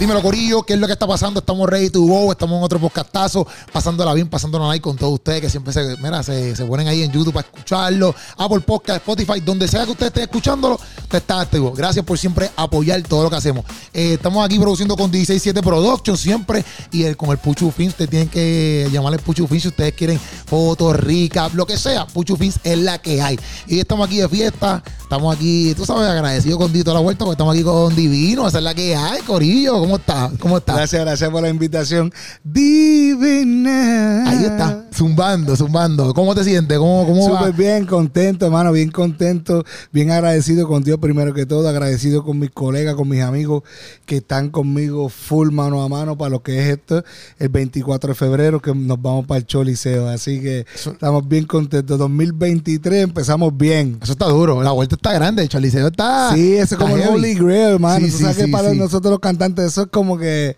Dímelo, Corillo, ¿qué es lo que está pasando? Estamos ready to go, estamos en otro podcastazo, pasándola bien, pasándola ahí con todos ustedes que siempre se, mira, se, se ponen ahí en YouTube para escucharlo, Apple Podcast, Spotify, donde sea que usted esté escuchándolo, usted está activo. Gracias por siempre apoyar todo lo que hacemos. Eh, estamos aquí produciendo con 167 Productions siempre y el, con el Puchu Fins, ustedes tienen que llamarle Puchu Fins si ustedes quieren fotos ricas, lo que sea, Puchu Fins es la que hay. Y estamos aquí de fiesta, estamos aquí, tú sabes, agradecido con Dito la vuelta, porque estamos aquí con Divino, esa es la que hay, Corillo. ¿Cómo está? ¿Cómo está? Gracias, gracias por la invitación. Divina. Ahí está, zumbando, zumbando. ¿Cómo te sientes? ¿Cómo, cómo Súper bien, contento, hermano, bien contento, bien agradecido con Dios primero que todo, agradecido con mis colegas, con mis amigos que están conmigo full mano a mano para lo que es esto, el 24 de febrero que nos vamos para el Choliseo. Así que estamos bien contentos. 2023 empezamos bien. Eso está duro, la vuelta está grande, el Choliseo está... Sí, ese es como el Holy Grail, hermano. Sí, Tú sí, sabes que sí, para sí. nosotros los cantantes eso es como que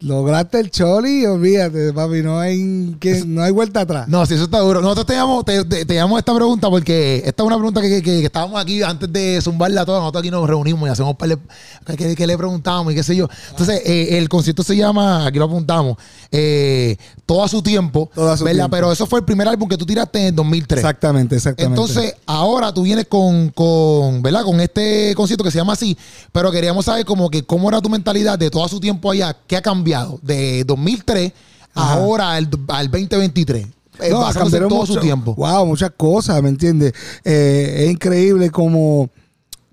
lograste el choli y olvídate, papi, no hay, que, no hay vuelta atrás. No, sí, eso está duro. Nosotros te llamamos, te, te, te llamamos esta pregunta porque esta es una pregunta que, que- que estábamos aquí antes de zumbarla toda. Nosotros aquí nos reunimos y hacemos un par de que le preguntamos y qué sé yo. Entonces, eh, el concierto se llama, aquí lo apuntamos, eh, Todo a su tiempo. Todo a su ¿verdad? tiempo. Pero eso fue el primer álbum que tú tiraste en 2003. Exactamente, exactamente. Entonces, ahora tú vienes con, con, ¿verdad? Con este concierto que se llama así, pero queríamos saber como que cómo era tu mentalidad de todo su tiempo allá, qué ha cambiado de 2003 Ajá. ahora al, al 2023. eh, No, cambiaron todo mucho- su tiempo. Wow, muchas cosas, ¿me entiendes? Eh, es increíble como,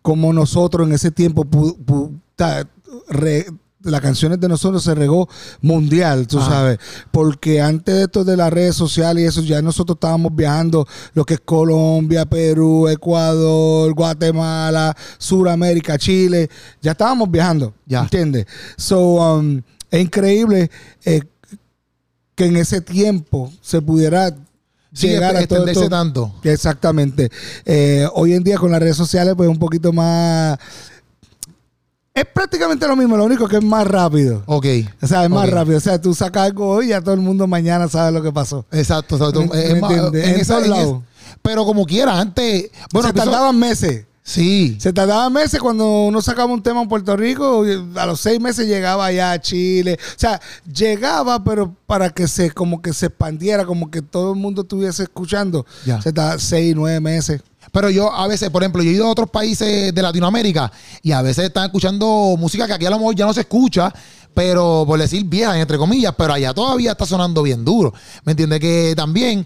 como nosotros en ese tiempo pu- pu- ta- re- las canciones de nosotros se regó mundial, tú Ajá. sabes, porque antes de esto de las redes sociales y eso, ya nosotros estábamos viajando lo que es Colombia, Perú, Ecuador, Guatemala, Suramérica, Chile, ya estábamos viajando, Ya. ¿entiendes? So, um, es increíble eh, que en ese tiempo se pudiera Sí, llegar a todo esto. tanto. Exactamente. Eh, hoy en día con las redes sociales, pues un poquito más. Es prácticamente lo mismo, lo único que es más rápido. Ok. O sea, es más rápido. O sea, tú sacas algo hoy y ya todo el mundo mañana sabe lo que pasó. Exacto. exacto. ¿Me- Es me más, entiendes? En esa- todos en lados. es- pero como quiera, antes. Bueno, se tardaban meses. Sí. Se tardaban meses cuando uno sacaba un tema en Puerto Rico, a los seis meses llegaba ya a Chile. O sea, llegaba, pero para que se, como que se expandiera, como que todo el mundo estuviese escuchando. Ya. Se tardaba seis, nueve meses. Pero yo a veces, por ejemplo, yo he ido a otros países de Latinoamérica y a veces están escuchando música que aquí a lo mejor ya no se escucha, pero por decir vieja, entre comillas, pero allá todavía está sonando bien duro. ¿Me entiendes? Que también,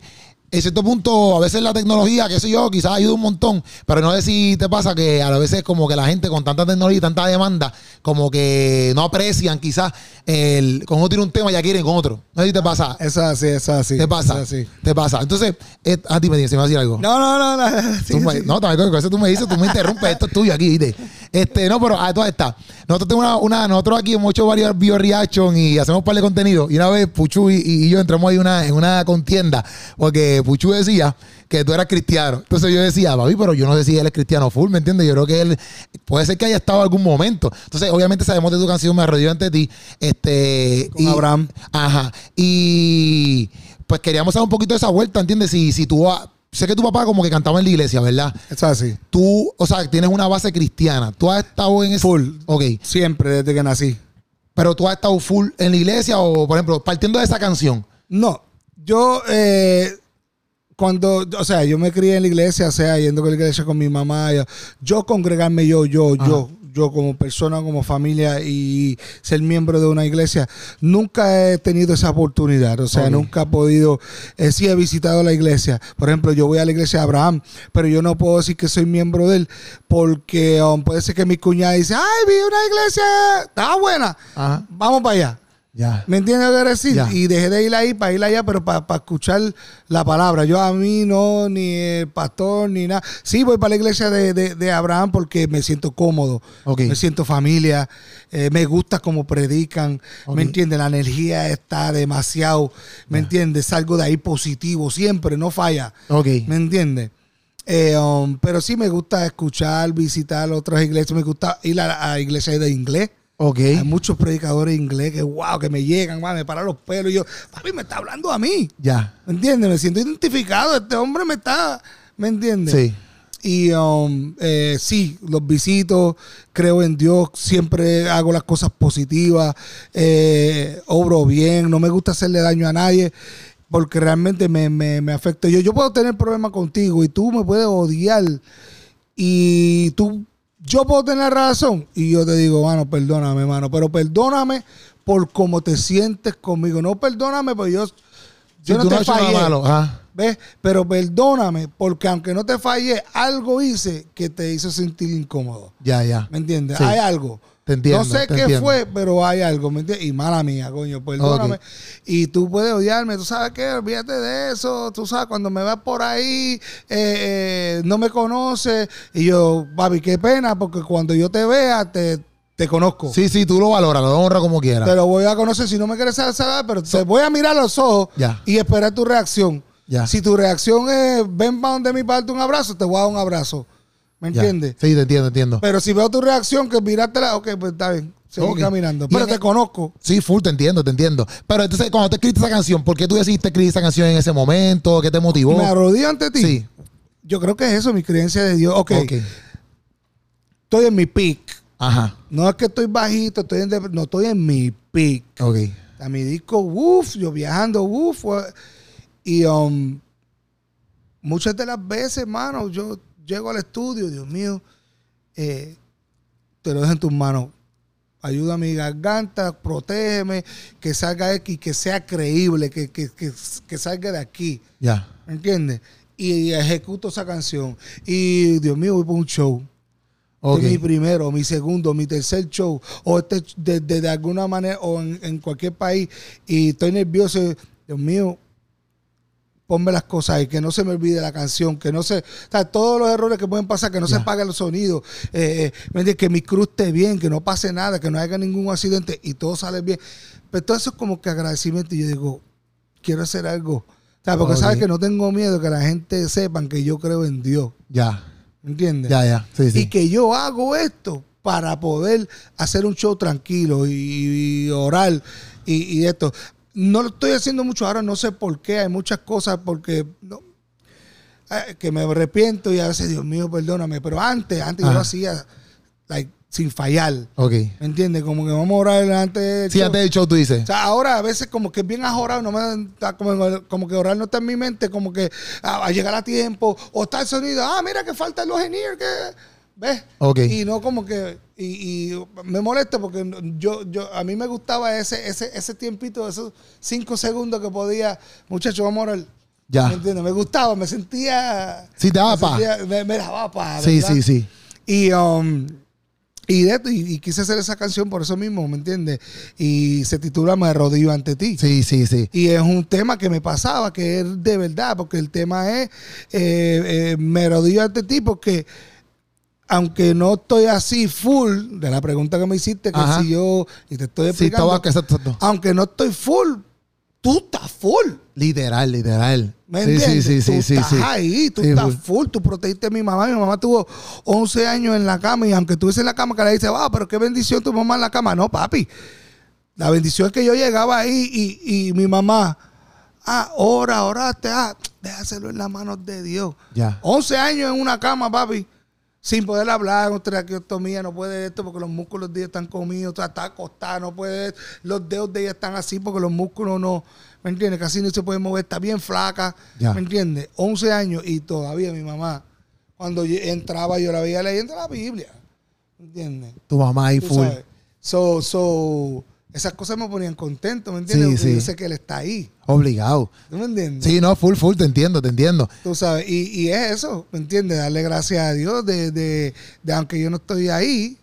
en cierto punto, a veces la tecnología, qué sé yo, quizás ayuda un montón, pero no sé si te pasa que a veces como que la gente con tanta tecnología y tanta demanda, como que no aprecian quizás el, con uno tiene un tema ya quieren con otro. No sé si te pasa. Eso es así, eso es así. Te pasa. eso es así. Te pasa. Entonces, eh, a ti me dice, me va a decir algo. No, no, no, no. Sí, Tú me-. No, también con eso tú me dices, tú me interrumpes, esto es tuyo aquí, ¿viste? Este, no, pero a todas estas. Nosotros tenemos una, una- nosotros aquí hemos hecho varios bio reaction y hacemos un par de contenido. Y una vez Puchu y, y yo entramos ahí una, en una contienda, porque Puchu decía que tú eras cristiano. Entonces yo decía, papi, pero yo no sé si él es cristiano full, ¿me entiendes? Yo creo que él puede ser que haya estado en algún momento. Entonces, obviamente sabemos de tu canción Me arrodillo ante ti. Este. Con Abraham. Ajá. Y pues queríamos hacer un poquito de esa vuelta, ¿entiendes? Si, si tú vas- Sé que tu papá como que cantaba en la iglesia, ¿verdad? Es así. Tú, o sea, tienes una base cristiana. Tú has estado en ese. Full. Ok. Siempre desde que nací. Pero tú has estado full en la iglesia o, por ejemplo, partiendo de esa canción. No, yo eh, cuando, o sea, yo me crié en la iglesia, o sea, yendo con la iglesia con mi mamá, yo, yo congregarme yo, yo, Ajá. yo, yo como persona, como familia y ser miembro de una iglesia, nunca he tenido esa oportunidad, o sea, nunca he podido, eh, sí he visitado la iglesia, por ejemplo, yo voy a la iglesia de Abraham, pero yo no puedo decir que soy miembro de él, porque um, puede ser que mi cuñada dice, ay, vi una iglesia, está buena, Ajá. vamos para allá. Ya. ¿Me entiendes lo que decir? Ya. Y dejé de ir ahí para ir allá, pero para escuchar la palabra. Yo a mí no, ni el pastor, ni nada. Sí, voy para la iglesia de, de- de Abraham porque me siento cómodo, me siento familia, eh, me gusta cómo predican. ¿me entiendes? La energía está demasiado, ¿me entiendes? Salgo de ahí positivo, siempre, no falla. ¿me entiendes? Eh, um, pero sí me gusta escuchar, visitar otras iglesias, me gusta ir a, a iglesias de inglés. Ok. Hay muchos predicadores inglés que, wow, que me llegan, man, me paran los pelos. Y yo, papi, me está hablando a mí. Ya. ¿Me entiendes? Me siento identificado. Este hombre me está, ¿me entiendes? Sí. Y um, eh, sí, los visito, creo en Dios, siempre hago las cosas positivas, eh, obro bien, no me gusta hacerle daño a nadie porque realmente me, me, me afecta. Yo, yo puedo tener problemas contigo y tú me puedes odiar y tú, yo puedo tener razón y yo te digo, mano, perdóname, mano, pero perdóname por cómo te sientes conmigo. No perdóname, porque yo, Si yo tú no te fallé. malo. ¿Ves? Pero perdóname, porque aunque no te fallé, algo hice que te hizo sentir incómodo. Ya, ya. ¿Me entiendes? Sí. Hay algo. Te entiendo, no sé te qué entiendo. fue, pero hay algo, ¿me entiendes? Y mala mía, coño, perdóname. Y tú puedes odiarme, tú sabes qué, olvídate de eso. Tú sabes, cuando me vas por ahí, eh, eh, no me conoces. Y yo, papi, qué pena, porque cuando yo te vea, te, te conozco. Sí, sí, tú lo valoras, lo honras como quieras. Te lo voy a conocer si no me quieres saber, pero te voy a mirar a los ojos Ya. y esperar tu reacción. Ya. Si tu reacción es, ven para donde mi parte un abrazo, te voy a dar un abrazo. ¿Me entiendes? Sí, te entiendo, entiendo. Pero si veo tu reacción, que mirártela, ok, pues está bien. Seguí Ok. caminando. Pero te el- conozco. Sí, full, te entiendo, te entiendo. Pero entonces, cuando te escribiste esa canción, ¿por qué tú decidiste escribir esa canción en ese momento? ¿Qué te motivó? Me arrodillo ante ti. Sí. Yo creo que es eso, mi creencia de Dios. Ok, Ok. estoy en mi peak. Ajá. No es que estoy bajito, estoy en dep- no estoy en mi peak. Ok. A mi disco, uff, yo viajando, uff. Y um, muchas de las veces, hermano, yo llego al estudio, Dios mío, eh, te lo dejo en tus manos. Ayuda a mi garganta, protégeme, que salga aquí, que sea creíble, que, que, que, que salga de aquí. Ya. ¿Me entiendes? Y ejecuto esa canción. Y Dios mío, voy por un show. Este es mi primero, mi segundo, mi tercer show, o este de, de- de alguna manera, o en, en cualquier país, y estoy nervioso. Dios mío, ponme las cosas ahí, que no se me olvide la canción, que no se. O sea, todos los errores que pueden pasar, que no se apague el sonido, eh, eh, que mi cruz esté bien, que no pase nada, que no haya ningún accidente y todo sale bien. Pero todo eso es como que agradecimiento. Y yo digo, quiero hacer algo. O sea, porque sabes que no tengo miedo que la gente sepan que yo creo en Dios. Ya. ¿Me entiendes? Ya, ya. Sí, sí. y que yo hago esto para poder hacer un show tranquilo y, y orar y, y esto. No lo estoy haciendo mucho ahora, no sé por qué, hay muchas cosas porque no, eh, que me arrepiento y a veces, Dios mío, perdóname, pero antes, antes yo lo hacía like, sin fallar, Ok. ¿me entiendes? Como que vamos a orar antes del Sí, show. antes del show tú dices. O sea, ahora a veces como que es bien ajorado, no me como, como que orar no está en mi mente, como que a, a llegar a tiempo, o está el sonido, ah, mira que falta el engineer, que ¿ves? Ok. Y no como que, y, y me molesta porque yo, yo, a mí me gustaba ese, ese, ese tiempito, esos cinco segundos que podía, muchachos, vamos a orar. Ya. ¿Me entiendes? Me gustaba, me sentía. Sí, te daba sentía- me, me daba paz. Sí, sí, sí. Y, um, y, de, y, y quise hacer esa canción por eso mismo, ¿me entiendes? Y se titula Me arrodillo ante ti. Sí, sí, sí. Y es un tema que me pasaba, que es de verdad, porque el tema es eh, eh, Me arrodillo ante ti, porque aunque no estoy así full, de la pregunta que me hiciste, que Ajá. si yo, y te estoy Sí, explicando, estaba exacto, exacto. aunque no estoy full, tú estás full. Literal, literal. ¿Me sí, entiendes? sí, sí, tú sí, sí, estás sí. ahí, tú Sí, estás full. tú protegiste a mi mamá. Mi mamá tuvo 11 años en la cama y aunque estuviese en la cama, que le dice, wow, pero qué bendición tu mamá en la cama. No, papi. La bendición es que yo llegaba ahí y, y mi mamá, ah, ora, oraste, ah, déjaselo en las manos de Dios. Ya. 11 años en una cama, papi, sin poder hablar, con traqueotomía, no puede esto porque los músculos de ella están comidos, está está acostada, no puede, los dedos de ella están así porque los músculos no, ¿me entiendes? Casi no se puede mover, está bien flaca, Ya. ¿me entiendes? 11 años y todavía mi mamá, cuando yo entraba, yo la veía leyendo la Biblia, ¿me entiendes? Tu mamá ahí full. sabes. So, so, esas cosas me ponían contento, ¿me entiendes? Sí, yo sé que él está ahí, Obligado. ¿tú me entiendes? Sí, no, full, full, te entiendo, te entiendo. Tú sabes, y, y es eso, ¿me entiendes? Darle gracias a Dios de, de, de aunque yo no estoy ahí,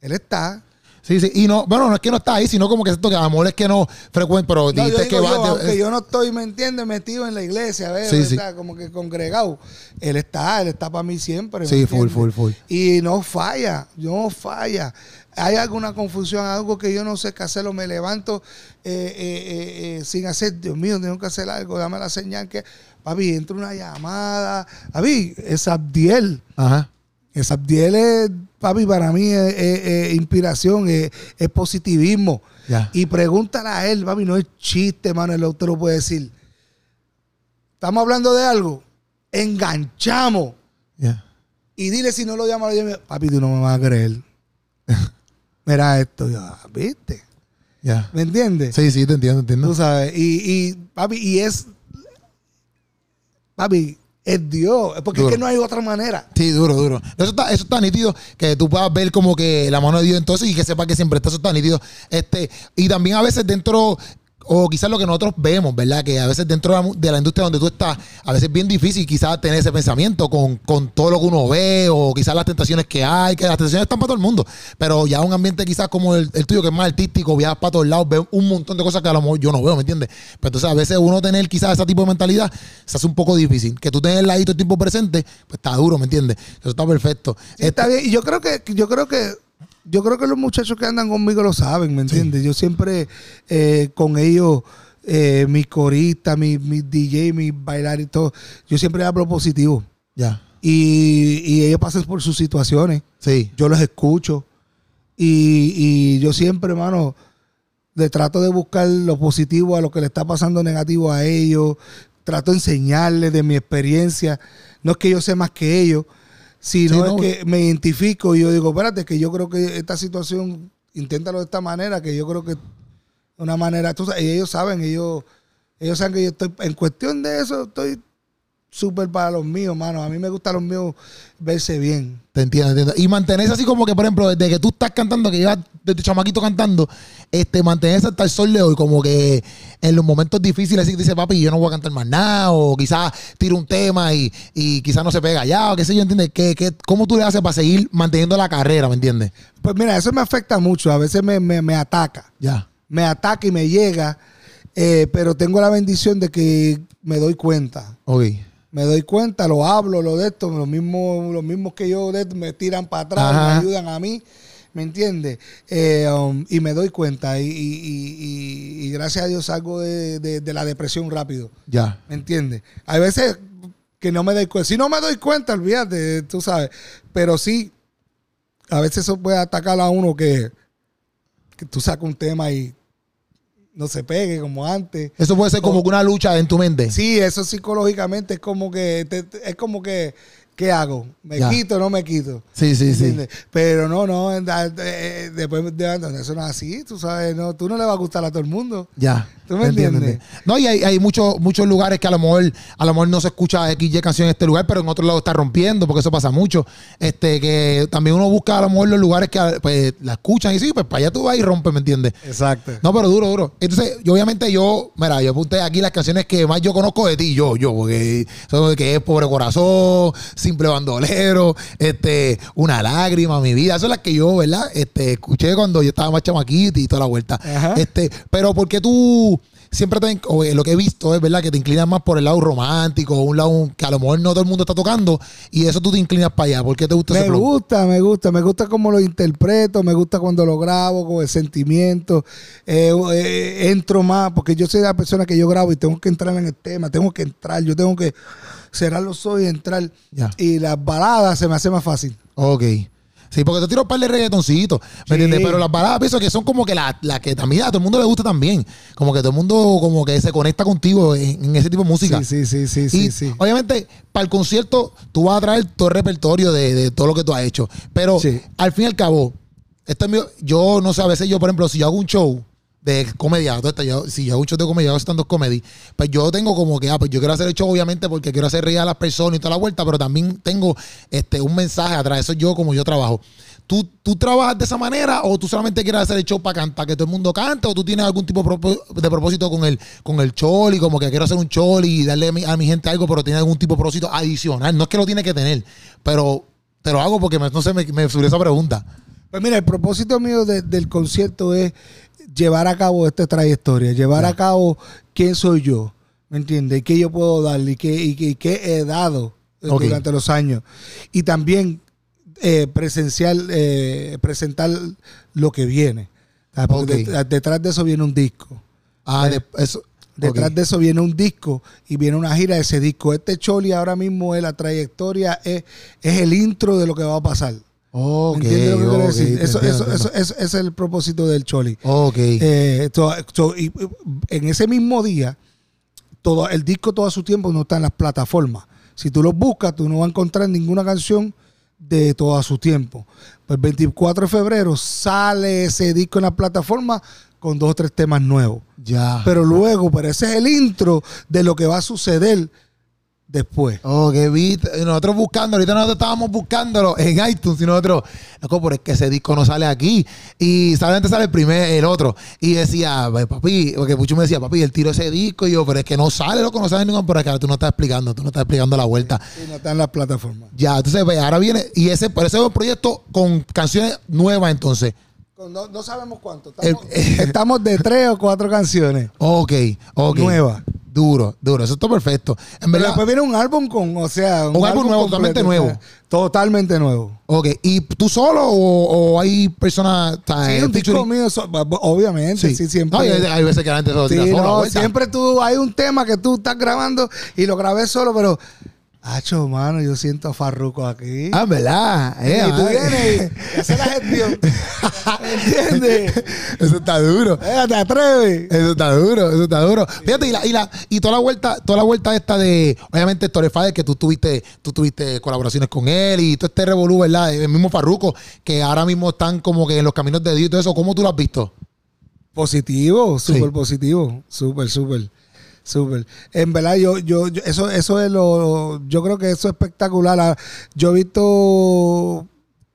Él está. Sí, sí. Y no, bueno, no es que no está ahí, sino como que esto que a lo mejor es que no frecuente, pero No, yo dijiste digo que yo, va. aunque yo no estoy, ¿me entiendes? Metido en la iglesia, ¿ves? Sí, sí. Como que congregado. Él está, Él está para mí siempre. ¿me Sí, full, full, full. Y no falla, no falla. Hay alguna confusión, algo que yo no sé qué hacerlo, me levanto eh, eh, eh, sin hacer, Dios mío, tengo que hacer algo, dame la señal que, papi, entra una llamada. Papi, es Abdiel. Ajá. Es Abdiel es, papi, para mí es, es- es inspiración, es, positivismo. Ya. Y pregúntale a él, papi, no es chiste, mano, él te lo puede decir. Estamos hablando de algo, enganchamos. Ya. Y dile si no lo llama. Papi, tú no me vas a creer. Mira esto. Yo, "Ah, ¿viste? Ya. ¿Me entiendes? Sí, sí, te entiendo, te Tú entiendo. sabes. Y, y, papi, y es. Papi, es Dios. Porque Duro. es que no hay otra manera. Sí, duro, duro. Eso está, eso está nítido, que tú puedas ver como que la mano de Dios entonces y que sepa que siempre está, eso está nítido. Este, y también a veces dentro, o quizás lo que nosotros vemos, ¿verdad? Que a veces dentro de la, mu- de la industria donde tú estás, a veces es bien difícil quizás tener ese pensamiento con, con todo lo que uno ve, o quizás las tentaciones que hay, que las tentaciones están para todo el mundo. Pero ya un ambiente quizás como el, el tuyo, que es más artístico, viajas para todos lados, ves un montón de cosas que a lo mejor yo no veo, ¿me entiendes? Pero entonces a veces uno tener quizás ese tipo de mentalidad se hace un poco difícil. Que tú tengas ahí todo el tiempo presente, pues está duro, ¿me entiendes? Eso está perfecto. Sí, está bien. Y yo creo que, yo creo que, yo creo que los muchachos que andan conmigo lo saben, ¿me entiendes? Yo siempre eh, con ellos, eh, mis coristas, mis mis DJ, mis bailar y todo, yo siempre hablo positivo. Ya. Y, y ellos pasan por sus situaciones. Sí. Yo los escucho. Y, y yo siempre, hermano, le trato de buscar lo positivo a lo que le está pasando negativo a ellos. Trato de enseñarles de mi experiencia. No es que yo sé más que ellos, sino Sí, es no. que me identifico y yo digo, espérate, que yo creo que esta situación, inténtalo de esta manera, que yo creo que una manera, tú sabes, y ellos saben, ellos, ellos saben que yo estoy, en cuestión de eso, estoy súper para los míos, mano. A mí me gusta los míos verse bien. Te entiendo, entiendo. Y mantenerse así como que, por ejemplo, desde que tú estás cantando, que llevas desde chamaquito cantando, este, mantenerse hasta el sol de hoy, como que en los momentos difíciles, así que dice, papi, yo no voy a cantar más nada, o quizás tiro un tema y, y quizás no se pega ya, o qué sé yo, ¿entiendes? ¿Qué, qué, ¿Cómo tú le haces para seguir manteniendo la carrera, ¿me entiendes? Pues mira, eso me afecta mucho. A veces me, me, me ataca. Ya. Me ataca y me llega. eh, pero tengo la bendición de que me doy cuenta. Ok. Me doy cuenta, lo hablo, lo de esto. Los mismos, los mismos que yo de esto me tiran para atrás, Ajá. me ayudan a mí. ¿Me entiendes? Eh, um, y me doy cuenta. Y, y- y- gracias a Dios salgo de, de- de la depresión rápido. Ya. ¿Me entiendes? Hay veces que no me doy cuenta. Si no me doy cuenta, olvídate, tú sabes. Pero sí, a veces eso puede atacar a uno que, que tú sacas un tema y no se pegue como antes. Eso puede ser como que una lucha en tu mente. Sí, eso psicológicamente es como que, te- es como que, ¿qué hago? ¿Me Ya. quito o no me quito? Sí, sí, sí. Pero no, no, eh, eh, después de eso no es así, tú sabes, no, tú no le vas a gustar a todo el mundo. Ya. ¿Tú me entiendes? No, y hay, hay muchos, muchos lugares que a lo mejor, a lo mejor no se escucha XY canción en este lugar, pero en otro lado está rompiendo, porque eso pasa mucho. Este, que también uno busca a lo mejor los lugares que pues, la escuchan y sí, pues para allá tú vas y rompes, ¿me entiendes? Exacto. No, pero duro, duro. Entonces, yo obviamente yo, mira, yo apunté aquí las canciones que más yo conozco de ti, yo, yo, porque son de que es Pobre Corazón, Simple Bandolero, este, Una Lágrima, Mi Vida, son las que yo, ¿verdad? Este, escuché cuando yo estaba más chamaquito y toda la vuelta. Ajá. Este, pero ¿por qué tú siempre te, o, eh, lo que he visto es, ¿verdad? Que te inclinas más por el lado romántico, un lado que a lo mejor no todo el mundo está tocando y eso tú te inclinas para allá. ¿Por qué te gusta ese Me gusta, me gusta, me gusta cómo lo interpreto, me gusta cuando lo grabo, con el sentimiento. Eh, eh, entro más, porque yo soy la persona que yo grabo y tengo que entrar en el tema, tengo que entrar, yo tengo que cerrar los ojos y entrar. Y las baladas se me hace más fácil. Ok. Sí, porque te tiro un par de reggaetoncitos, ¿me Sí. entiendes? Pero las baladas pienso que son como que las la que también a todo el mundo le gusta también. Como que todo el mundo como que se conecta contigo en, en ese tipo de música. Sí, sí, sí, sí, y sí, sí. obviamente, para el concierto, tú vas a traer todo el repertorio de, de todo lo que tú has hecho. Pero al fin y al cabo, esto es mío, yo no sé, a veces yo, por ejemplo, si yo hago un show de comedia, yo- si yo hago de comedia, hago stand-up comedy, pues yo tengo como que, ah, pues yo quiero hacer el show obviamente porque quiero hacer reír a las personas y toda la vuelta, pero también tengo este un mensaje atrás, eso es yo como yo trabajo. ¿Tú, ¿Tú trabajas de esa manera o tú solamente quieres hacer el show para cantar, que todo el mundo cante o tú tienes algún tipo de propósito con el, con el choli, como que quiero hacer un choli y darle a mi, gente algo, pero tiene algún tipo de propósito adicional? No es que lo tiene que tener, pero te lo hago porque no sé, me, me esa pregunta. Pues mira, el propósito mío de- del concierto es llevar a cabo esta trayectoria, llevar a cabo quién soy yo, ¿me entiendes? Y qué yo puedo darle y qué, y qué- y qué he dado eh, durante los años. Y también eh, presencial, eh, presentar lo que viene. Porque Ok. det- detrás de eso viene un disco. Ah, de- eso. Detrás de eso viene un disco y viene una gira de ese disco. Este Choli ahora mismo es la trayectoria, es, es el intro de lo que va a pasar. Ok, Eso, eso, es el propósito del Choli. Ok. Eh, y, en ese mismo día, todo el disco todo su tiempo no está en las plataformas. Si tú lo buscas, tú no vas a encontrar ninguna canción de todo su tiempo. Pues el 24 de febrero sale ese disco en la plataforma con dos o tres temas nuevos. Ya. Pero luego, pero ese es el intro de lo que va a suceder después. Oh, beat. Y Nosotros buscando, ahorita nosotros estábamos buscándolo en iTunes y nosotros, loco, pero es que ese disco no sale aquí. Y solamente sale el primer, el otro. Y decía, "Ve, papi, porque Pucho me decía, papi, él tiró ese disco. Y yo, pero es que no sale, loco, no sale ningún. Pero acá tú no estás explicando, tú no estás explicando la vuelta. Y no está en las plataformas. Ya, entonces, pues, ahora viene, y ese, por ese es un proyecto con canciones nuevas, entonces. No, no sabemos cuánto. Estamos- estamos de tres o cuatro canciones Ok, ok. nuevas. Duro, duro. Eso está perfecto. En verdad. después viene un álbum con, o sea, Un álbum nuevo, totalmente nuevo. totalmente nuevo. Ok, ¿y tú solo o, o hay personas? o sea, Sí, eh, un disco featuring? mío, so- obviamente, sí, siempre. No, hay, hay veces que la gente se lo tira Sí, solo. no, vuelta. siempre tú, hay un tema que tú estás grabando y lo grabé solo, pero, hacho, mano, yo siento a Farruko aquí. Ah, ¿verdad? Eh, y tú ah. vienes y haces la gestión. ¿Entiendes? Eso está duro. Eh, te atreves. Eso está duro, eso está duro. Fíjate, y, la, y, la, y toda la vuelta, toda la vuelta esta de, obviamente, Torrefader, que tú tuviste, tú tuviste colaboraciones con él y todo este revolú, ¿verdad? El mismo Farruko, que ahora mismo están como que en los caminos de Dios y todo eso. ¿Cómo tú lo has visto? Positivo, Sí. súper positivo, súper, súper, súper. En verdad, yo, yo, yo- eso, eso es lo, yo creo que eso es espectacular. Ah, Yo he visto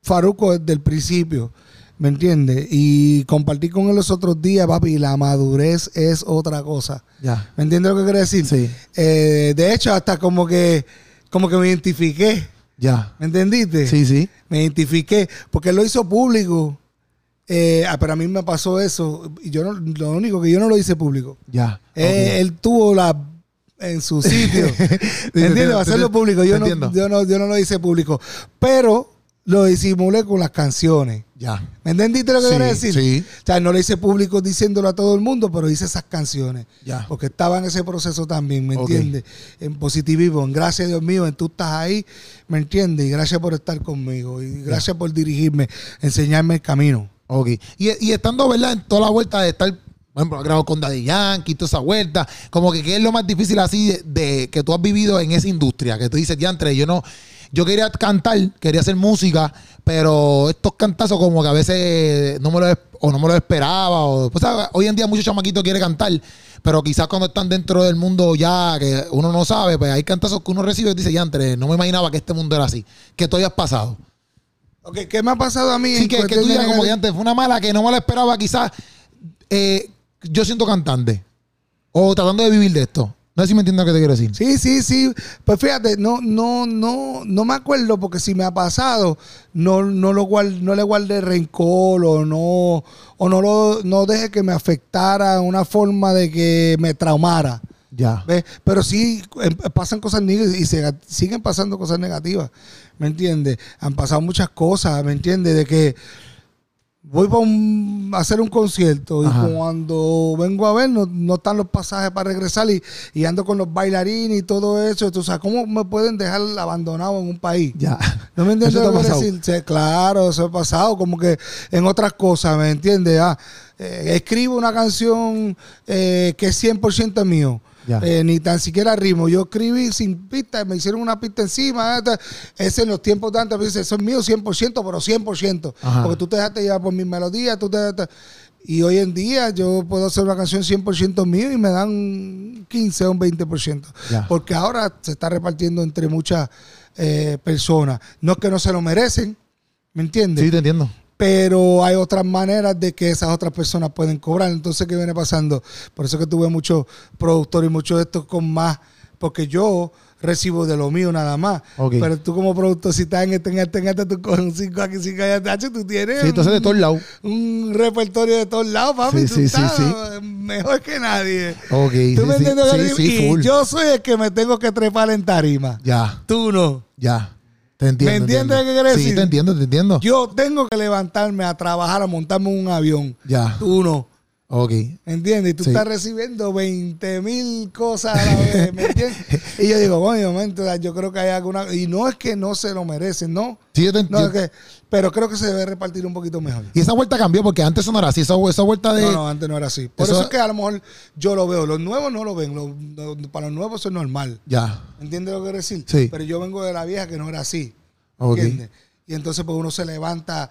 Faruco desde el principio, ¿me entiendes? Y compartí con él los otros días, papi, la madurez es otra cosa. Ya. ¿Me entiendes lo que quiero decir? Sí. Eh, de hecho, hasta como que, como que me identifiqué, Ya. ¿me entendiste? Sí, sí. me identifiqué, porque él lo hizo público. Eh, ah, pero a mí me pasó eso. Y yo no, lo único que yo no lo hice público. Ya. Eh. Él tuvo la en su sitio. ¿Entiendes? Hacerlo público. Yo no, yo, no, yo no lo hice público. Pero lo disimulé con las canciones. Ya. ¿Me entendiste lo que Sí, quiero decir? sí. O sea, no lo hice público diciéndolo a todo el mundo, pero hice esas canciones. Ya. Porque estaba en ese proceso también, ¿me Ok. entiendes? En positivismo, en gracias Dios mío, en tú estás ahí, ¿me entiendes? Y gracias por estar conmigo. Y gracias por dirigirme, enseñarme el camino. Ok. Y, estando, ¿verdad? En toda la vuelta de estar, por ejemplo, grabado con Daddy Yankee, toda esa vuelta, como que qué es lo más difícil así de, que tú has vivido en esa industria, que tú dices, diantre, yo no, yo quería cantar, quería hacer música, pero estos cantazos como que a veces no me lo, o no me lo esperaba, o, pues, ¿sabes? hoy en día muchos chamaquitos quieren cantar, pero quizás cuando están dentro del mundo ya, que uno no sabe, pues hay cantazos que uno recibe y dice, diantre, no me imaginaba que este mundo era así, que tú hayas pasado. Ok, ¿qué me ha pasado a mí? Sí, que, que tú digas como que antes fue una mala que no me la esperaba, quizás eh, yo siento cantante. O tratando de vivir de esto. No sé si me entiendes lo que te quiero decir. Sí, sí, sí. Pues fíjate, no, no, no, no me acuerdo porque si me ha pasado, no, no lo guard- no le guardé rencor o no, o no lo, no dejé que me afectara una forma de que me traumara. Ya. ¿Ves? Pero sí em, pasan cosas negativas y se, siguen pasando cosas negativas. ¿Me entiendes? Han pasado muchas cosas, ¿me entiendes? De que voy a hacer un concierto y cuando vengo a ver no, no están los pasajes para regresar y, y ando con los bailarines y todo eso. Tú sabes, ¿cómo me pueden dejar abandonado en un país? Ya. ¿No me entiendes lo que decir? Sí, claro, eso ha pasado, como que en otras cosas, ¿me entiendes? Ah, eh, escribo una canción eh, que es 100% mío. Eh, ni tan siquiera ritmo. Yo escribí sin pista, me hicieron una pista encima. eh, Ese en los tiempos de antes, dice, eso es mío 100%, pero 100%. Ajá. Porque tú te dejaste llevar por mis melodías, tú te dejaste- Y hoy en día yo puedo hacer una canción 100% mío y me dan un 15 o un 20%. Ya. Porque ahora se está repartiendo entre muchas eh, personas. No es que no se lo merecen, ¿me entiendes? Sí, te entiendo. Pero hay otras maneras de que esas otras personas pueden cobrar. Entonces, ¿qué viene pasando? Por eso que tuve muchos productores y muchos de estos con más, porque yo recibo de lo mío nada más. Pero tú como productor, si estás en este, en este, en este, tú con 5 aquí, 5 allá, tú tienes Sí, entonces de todos lados. un repertorio de todos lados, papi. Sí, tú sí, sí, estás mejor que nadie. Ok. sí, ¿Tú me sí, entiendes? sí, sí, y full. yo soy el que me tengo que trepar en tarima. Ya, Tú no. ya. Te entiendo. ¿Me entiendes qué quiere Sí, decir? te entiendo, te entiendo. Yo tengo que levantarme a trabajar, a montarme en un avión. Ya. Tú no. Ok. ¿Entiendes? Y tú Sí. estás recibiendo 20 mil cosas a la vez, ¿me entiendes? y yo digo, coño, momento, yo creo que hay alguna... Y no es que no se lo merecen, ¿no? Sí, yo te No, entiendo. es que, pero creo que se debe repartir un poquito mejor. Y esa vuelta cambió porque antes eso no era así. Esa, esa vuelta de. No, no, antes no era así. Por Eso- eso, es que a lo mejor yo lo veo. Los nuevos no lo ven. Los- los- para los nuevos eso es normal. Ya. ¿Entiendes lo que quiero decir? Sí. Pero yo vengo de la vieja que no era así. ¿Entiendes? Y entonces pues uno se levanta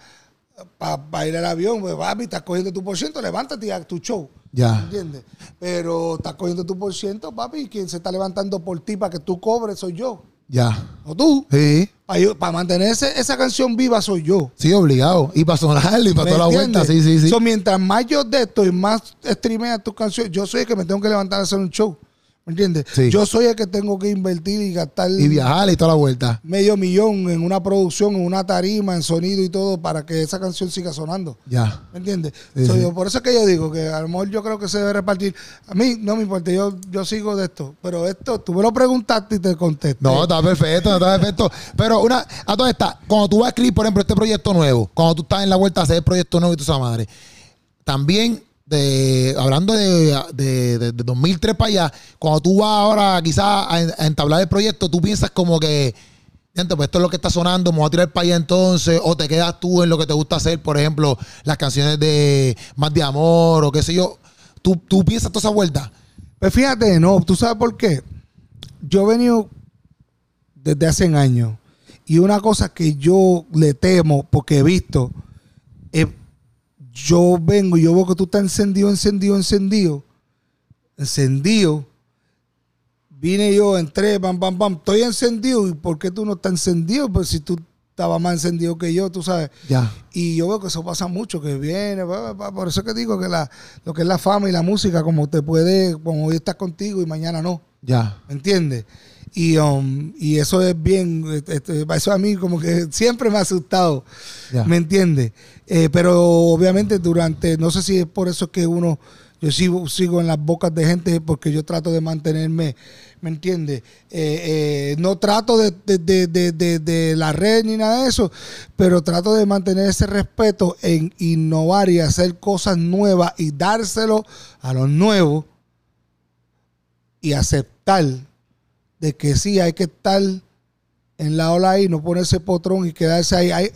para ir al avión, pues papi, estás cogiendo tu por ciento, levántate y haz tu show. Ya. ¿Entiendes? Pero estás cogiendo tu por ciento, papi, y quien se está levantando por ti para que tú cobres soy yo. Ya. O tú. Sí. Para mantener ese- esa canción viva soy yo. Sí, obligado. Y para sonarlo y para ¿Me toda la vuelta. Sí, sí, sí. So, mientras más yo de esto y más streameas tus canciones, yo soy el que me tengo que levantar a hacer un show. ¿Me entiendes? Sí. Yo soy el que tengo que invertir y gastar Y viajar y toda la vuelta. medio millón en una producción, en una tarima, en sonido y todo para que esa canción siga sonando. Ya. ¿Me entiendes? Sí, So, sí. yo- por eso es que yo digo que a lo mejor yo creo que se debe repartir. A mí no me importa, yo, yo sigo de esto. Pero esto, tú me lo preguntaste y te contesté. No, está perfecto, está perfecto. Pero una, a todas estas, cuando tú vas a escribir, por ejemplo, este proyecto nuevo, cuando tú estás en la vuelta a hacer el proyecto nuevo y tu esa madre, también de, hablando de, de, de- de 2003 para allá, cuando tú vas ahora quizás a, entablar el proyecto, tú piensas como que, gente, pues esto es lo que está sonando, me voy a tirar para allá entonces, o te quedas tú en lo que te gusta hacer, por ejemplo, las canciones de Más de Amor o qué sé yo. ¿Tú, tú piensas toda esa vuelta? Pues fíjate, no, ¿tú sabes por qué? Yo he venido desde hace años y una cosa que yo le temo porque he visto es yo vengo y yo veo que tú estás encendido, encendido, encendido, encendido. Vine yo, entré, pam, pam, pam, estoy encendido. ¿Y por qué tú no estás encendido? Pues si tú estabas más encendido que yo, tú sabes. Ya. Y yo veo que eso pasa mucho, que viene, por eso que digo que la, lo que es la fama y la música, como te puede, como hoy estás contigo y mañana no, Ya. ¿me entiendes? Y, um, y eso es bien, este, eso a mí como que siempre me ha asustado. ¿me entiendes? Eh, pero obviamente durante, no sé si es por eso que uno, yo sigo, sigo en las bocas de gente porque yo trato de mantenerme, ¿me entiendes? Eh, eh, no trato de, de, de, de, de- de la red ni nada de eso, pero trato de mantener ese respeto en innovar y hacer cosas nuevas y dárselo a los nuevos y aceptar de que sí hay que estar en la ola ahí, no ponerse potrón y quedarse ahí. ahí.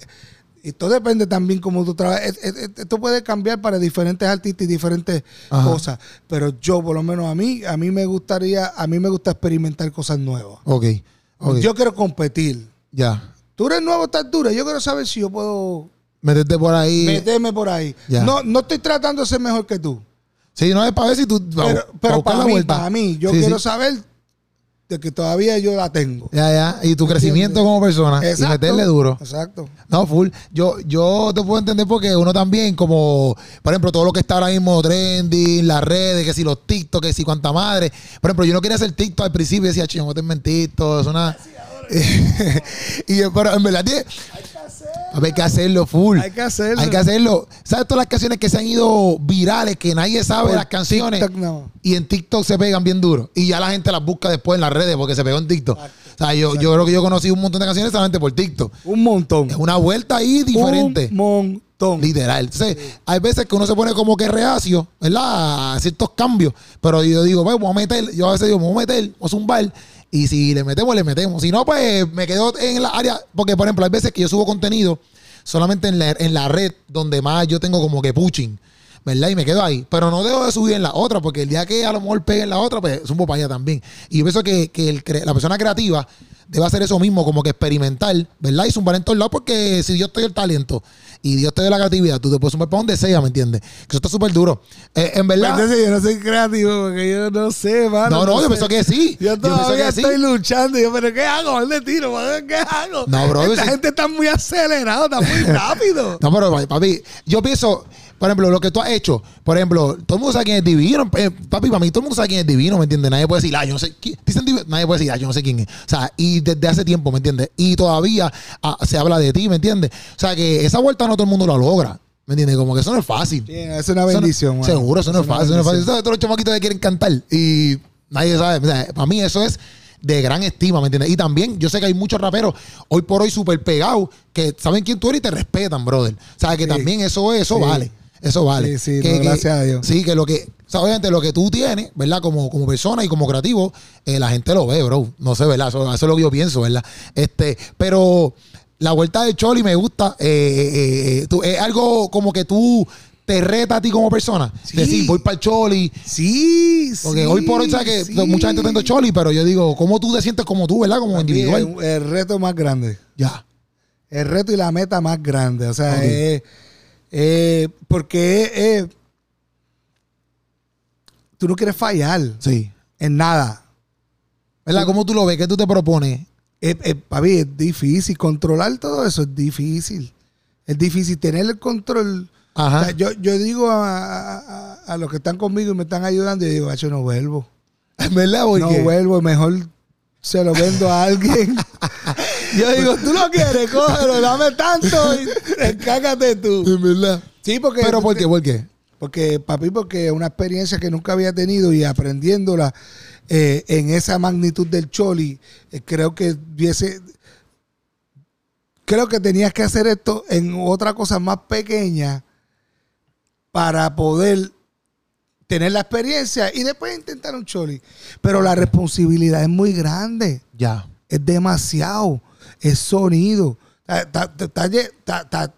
Y todo depende también cómo tú trabajas. Es- es- Esto puede cambiar para diferentes artistas y diferentes Ajá. cosas. Pero yo, por lo menos a mí, a mí me gustaría, a mí me gusta experimentar cosas nuevas. Ok. ok. Yo quiero competir. ya. Tú eres nuevo, estás dura. Yo quiero saber si yo puedo Meterte por ahí. meterme por ahí. Ya. No, no estoy tratando de ser mejor que tú. Sí, no es para ver si tú. Pero, pero para mí, para mí, yo Sí, quiero sí. saber de que todavía yo la tengo. Ya, ya. Y tu crecimiento como persona. Y meterle duro. Exacto. No, full. Yo, yo te puedo entender porque uno también, como, por ejemplo, todo lo que está ahora mismo trending, las redes, que si los TikTok, que si cuánta madre. Por ejemplo, yo no quería hacer TikTok al principio, decía, no te en TikTok, es una. y pero en verdad, tiene- hay que hacerlo full. Hay que hacerlo. Hay que hacerlo. ¿Sabes todas las canciones que se han ido virales, que nadie sabe Por las canciones? TikTok, no. Y en TikTok se pegan bien duro. Y ya la gente las busca después en las redes porque se pegó en TikTok. O sea, yo, yo creo que yo conocí un montón de canciones solamente por TikTok. Un montón. Es una vuelta ahí diferente. Un montón. Literal. Entonces, hay veces que uno se pone como que reacio, ¿verdad? A ciertos cambios. Pero yo digo, vamos a meter, yo a veces digo, vamos a meter, vamos a zumbar. Y si le metemos, le metemos. Si no, pues me quedo en la área. Porque, por ejemplo, hay veces que yo subo contenido solamente en la, en la red donde más yo tengo como que pushing. ¿Verdad? Y me quedo ahí. Pero no dejo de subir en la otra, porque el día que a lo mejor pegue en la otra, pues subo para allá también. Y yo pienso que, que el la persona creativa debe hacer eso mismo, como que experimentar, ¿verdad? Y zumbar en todos lados, porque si Dios te dio el talento y Dios te dio la creatividad, tú te puedes zumbar para donde sea, ¿me entiendes? Que eso está súper duro. Eh, en verdad. Pues Entonces yo no soy creativo porque yo no sé, mano. no, no, yo sé. pienso que sí. Yo pienso todavía que sí. estoy luchando. Yo, pero ¿qué hago? ¿Dónde tiro? mano? ¿Qué hago? No, bro, Esta sí. gente está muy acelerada, está muy rápido. No, pero papi, yo pienso, por ejemplo, lo que tú has hecho, por ejemplo, todo el mundo sabe quién es divino. eh, papi, para mí todo el mundo sabe quién es divino, ¿me entiendes? Nadie puede decir, ah, yo no sé quién. Dicen divino, nadie puede decir, ah, yo no sé quién es. O sea, y desde hace tiempo, ¿me entiendes? Y todavía ah, se habla de ti, ¿me entiendes? O sea, que esa vuelta no todo el mundo la logra, ¿me entiendes? Como que eso no es fácil. Sí, es una Eso no- bendición, mano. seguro, eso no es fácil. Eso no es fácil. Todos los chamaquitos que quieren cantar y nadie sabe. O sea, para mí eso es de gran estima, ¿me entiendes? Y también yo sé que hay muchos raperos hoy por hoy súper pegados que saben quién tú eres y te respetan, brother. O sea, que Sí. también eso, eso Sí. vale. Eso vale. Sí, sí, Que- no, que- gracias a Dios. Sí, que lo que, o sea, obviamente lo que tú tienes, ¿verdad? Como, como persona y como creativo, eh, la gente lo ve, bro. No sé, ¿verdad? Eso, eso es lo que yo pienso, ¿verdad? Este, pero la vuelta de Choli me gusta. eh, eh, tú- es algo como que tú te reta a ti como persona. Sí. Decir, voy para el Choli. Sí, Porque sí, hoy por hoy, ¿sabes que sí. Mucha gente está Choli, pero yo digo, ¿cómo tú te sientes como tú, ¿verdad? Como individual. El reto más grande. Ya. el reto y la meta más grande. O sea, Ok. es- es- porque es- tú no quieres fallar Sí. en nada. ¿Verdad? ¿Cómo tú lo ves? ¿Qué tú te propones? Es, es, papi, es difícil. Controlar todo eso es difícil. Es difícil tener el control. O Ajá. sea, yo, yo digo a, a- a los que están conmigo y me están ayudando, yo digo, yo no vuelvo. ¿Verdad? Porque No vuelvo, mejor se lo vendo a alguien. yo digo, tú lo quieres, cógelo, dame tanto y encárgate tú. En verdad. Sí, porque. ¿Pero por qué? ¿Por qué? Porque, papi, porque es una experiencia que nunca había tenido y aprendiéndola eh, en esa magnitud del Choli, eh, creo que hubiese. Creo que tenías que hacer esto en otra cosa más pequeña para poder tener la experiencia y después intentar un Choli. Pero la responsabilidad es muy grande Ya. es demasiado, es sonido. Ta-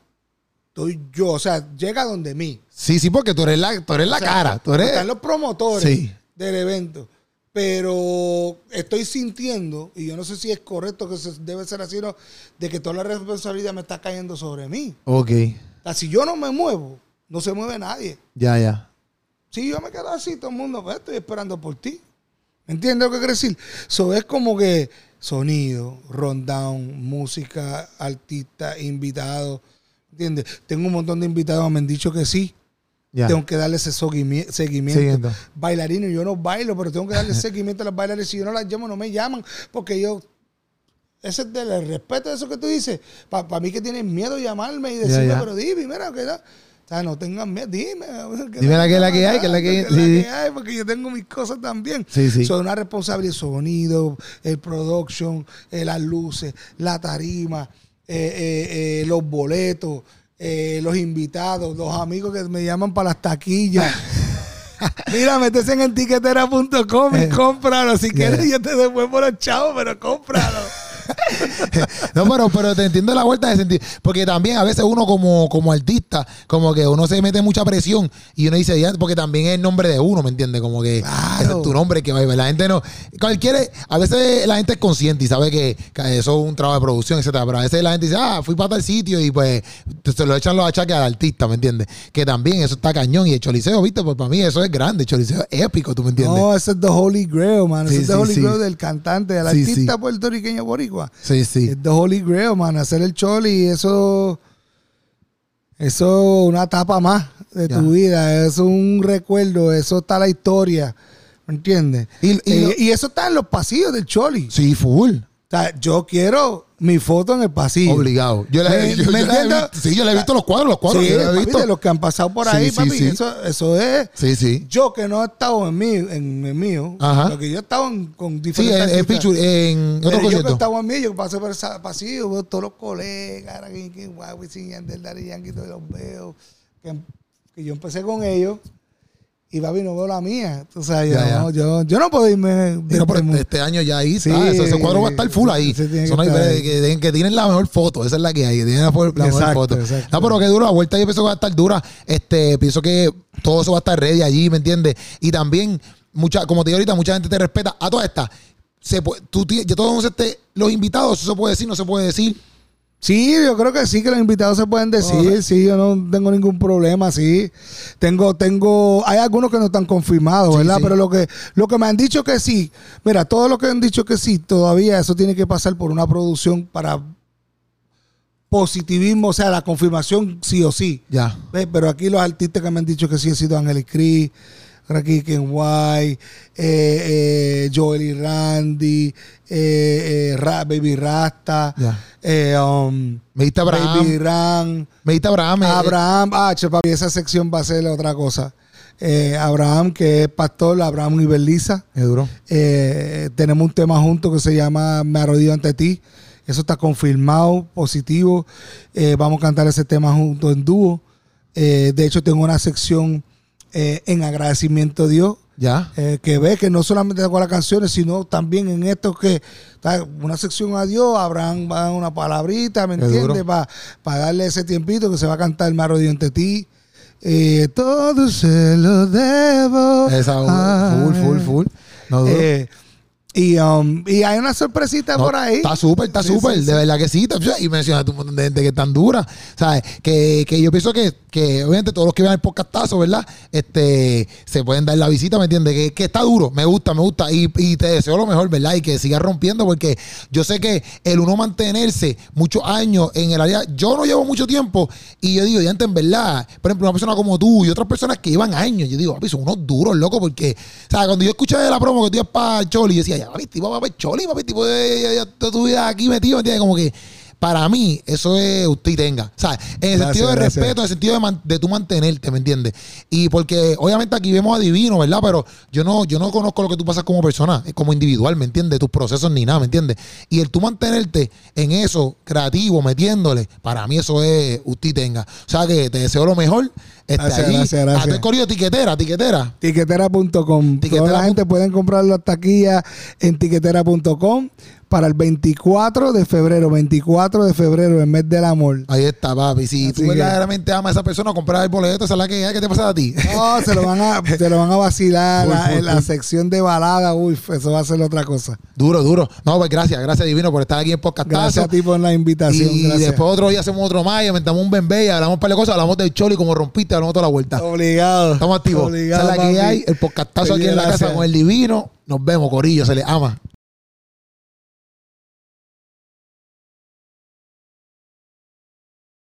Estoy yo, o sea, llega donde mí. Sí, sí, porque tú eres la, tú eres la O sea, cara. Tú eres... Están los promotores Sí. del evento. Pero estoy sintiendo, y yo no sé si es correcto que se debe ser así, no, de que toda la responsabilidad me está cayendo sobre mí. Ok. O sea, si yo no me muevo, no se mueve nadie. Ya, ya. Si yo me quedo así, todo el mundo, pues estoy esperando por ti. ¿Entiendes lo que quiero decir? So, es como que sonido, rundown, música, artista, invitado. ¿Entiendes? Tengo un montón de invitados, me han dicho que sí. Tengo que darle ese seguimi- seguimiento. Siguiendo. Bailarines, yo no bailo, pero tengo que darle seguimiento a las bailarines. Si yo no las llamo, no me llaman, porque yo. Ese es del respeto de eso que tú dices. Para mí que tienen miedo de llamarme y decirme, pero dime, mira, que no. Sea, no tengan miedo, dime. Dime la que es la que hay, que es la que- sí. hay, porque yo tengo mis cosas también. Sí, sí. Son una responsabilidad, sonido, el production, eh, las luces, la tarima, eh, eh, los boletos, los invitados, los amigos que me llaman para las taquillas. Mira, métese en etiquetera.com y cómpralo. Si quieres, yo te devuelvo los chavos, pero cómpralo. No, pero, pero te entiendo la vuelta de sentir. Porque también a veces uno como, como artista, como que uno se mete mucha presión y uno dice, ya, porque también es el nombre de uno, ¿me entiendes? Como que Claro. ese es tu nombre que La gente no. Cualquiera, a veces la gente es consciente y sabe que, que eso es un trabajo de producción, etcétera. Pero a veces la gente dice, ah, fui para tal sitio y pues se lo echan los achaques al artista, ¿me entiendes? Que también eso está cañón. Y el choliseo, viste, pues para mí eso es grande. El choliseo es épico, ¿tú me entiendes? No, ese es The Holy Grail, man. Sí, es The sí, Holy sí. Grail del cantante, del artista puertorriqueño boricua. Sí, sí. Es The Holy Grail, man. Hacer el choli, eso. Eso es una etapa más de tu vida. Es un recuerdo. Eso está la historia. ¿Me entiendes? Y- y Eh, lo- y eso está en los pasillos del choli. Sí, full. O sea, yo quiero mi foto en el pasillo. Obligado. Yo, la, ¿Me- yo- yo la he visto. Sí, yo le he visto los cuadros, los cuadros. Sí, yo la he papi, visto. de los que han pasado por Sí, ahí, sí, papi. sí. Eso, eso es. Sí, sí. Yo que no he estado en mí, en el mío, Ajá. porque yo he estado en- con Sí, diferentes en, en artistas. feature, en otro Pero yo que concierto. estaba en mí, yo paso por ese pasillo, veo todos los colegas, aquí, guau, Wisin y Yandel, Daddy Yankee, todos los veo. Que, que yo empecé con ellos y papi no veo la mía. O sea, yo, Ya, ya. No, yo, yo no puedo irme de no, pero este este, año ya ahí Sí, está. Ese, ese cuadro va a estar full ahí. no que ahí. que, que tienen la mejor foto. Esa es la que hay. Que tienen la, mejor foto. exacto. No, pero que duro. La vuelta yo pienso que va a estar dura. Este, pienso que todo eso va a estar ready allí, ¿me entiendes? Y también, mucha, como te digo ahorita, mucha gente te respeta. A todas estas. Se puede, tú, yo todos los invitados, eso se puede decir, no se puede decir. Sí, yo creo que sí, que los invitados se pueden decir. Sí, yo no tengo ningún problema, sí. Tengo, tengo, hay algunos que no están confirmados, Sí, ¿verdad? sí. Pero lo que, lo que me han dicho que sí, mira, todo lo que han dicho que sí, todavía eso tiene que pasar por una producción para positivismo, o sea, la confirmación sí o sí. Ya. ¿Ves? Pero aquí los artistas que me han dicho que sí han sido Ángel Cris, Raquel Ken White, eh, eh, Joel y Randy, eh, eh, Ra- Baby Rasta, Ya. eh, um, Abraham. Baby Ram, Abraham. eh, Abraham, ah, che, papi, esa sección va a ser otra cosa. Abraham, que es pastor, Abraham y Berliza. eh, duro. Tenemos un tema junto que se llama Me arrodillo ante ti. Eso está confirmado, positivo. Vamos a cantar ese tema junto en dúo. De hecho, tengo una sección en agradecimiento a Dios. Ya. eh, que ve que no solamente con las canciones, sino también en esto que una sección a Dios, Abraham va a dar una palabrita, ¿me entiendes? Para darle ese tiempito que se va a cantar Me arrodillo ante ti. Eh, todo se lo debo. Esa, a full, full, full. No duro. Eh, Y, um, y hay una sorpresita No, por ahí. Está súper, está súper. sí, sí. De verdad que sí. Y mencionaste un montón de gente que están duras. ¿Sabes? Que, que yo pienso que, que obviamente todos los que vean el podcastazo, ¿verdad? Este, se pueden dar la visita, ¿me entiendes? Que, que está duro. Me gusta, me gusta. Y, y te deseo lo mejor, ¿verdad? Y que sigas rompiendo porque yo sé que el uno mantenerse muchos años en el área. Yo no llevo mucho tiempo y yo digo, ya en verdad, por ejemplo, una persona como tú y otras personas que llevan años, yo digo, papi, son unos duros, loco, porque, o sea, cuando yo escuché de la promo que tú ibas para Choli, yo decía, ya, papi, tipo para Choli, papi, tipo de, ya- ya toda tu vida aquí metido, ¿me entiendes? Como que para mí eso es usted y tenga. O sea, en el Gracias, sentido de gracias. respeto, en el sentido de, man- de tú mantenerte, ¿me entiendes? Y porque obviamente aquí vemos a Divino, ¿verdad? Pero yo no, yo no conozco lo que tú pasas como persona, eh, como individual, ¿me entiendes? Tus procesos ni nada, ¿me entiendes? Y el tú mantenerte en eso, creativo, metiéndole, para mí eso es usted y tenga. O sea que te deseo lo mejor. Este, Gracias, allí, gracias, gracias. A corrido, tiquetera, tiquetera. Tiquetera.com. Tiquetera Toda la gente pueden comprar las taquillas en tiquetera.com para el 24 de febrero. 24 de febrero, el mes del amor. Ahí está, papi. Si Así tú que- verdaderamente amas a esa persona, comprar el boleto, esa es la que hay. ¿Qué te pasa a ti? No, se lo van a, se lo van a vacilar la- en la sección de balada. Uy, eso va a ser otra cosa. duro, duro. No, pues gracias, gracias Divino por estar aquí en Podcast Gracias a ti por la invitación. Y gracias. después otro día hacemos otro más inventamos un bembé hablamos un par de cosas, hablamos del choli como rompiste, hablamos toda la vuelta. Obligado. Estamos activos. Obligado, es la que hay, el podcastazo aquí en la gracias. casa con el divino. Nos vemos, Corillo, se le ama.